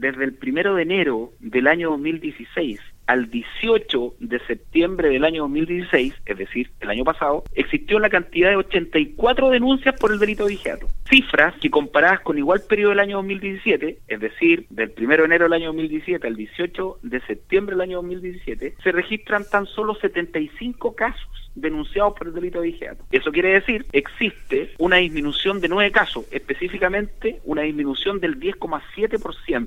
desde el primero de enero del año 2016 al 18 de septiembre del año 2016, es decir, el año pasado, existió la cantidad de 84 denuncias por el delito de vigiato. Cifras que comparadas con igual periodo del año 2017, es decir, del 1 de enero del año 2017 al 18 de septiembre del año 2017, se registran tan solo 75 casos denunciados por el delito de vigiato. Eso quiere decir, existe una disminución de nueve casos, específicamente una disminución del 10,7%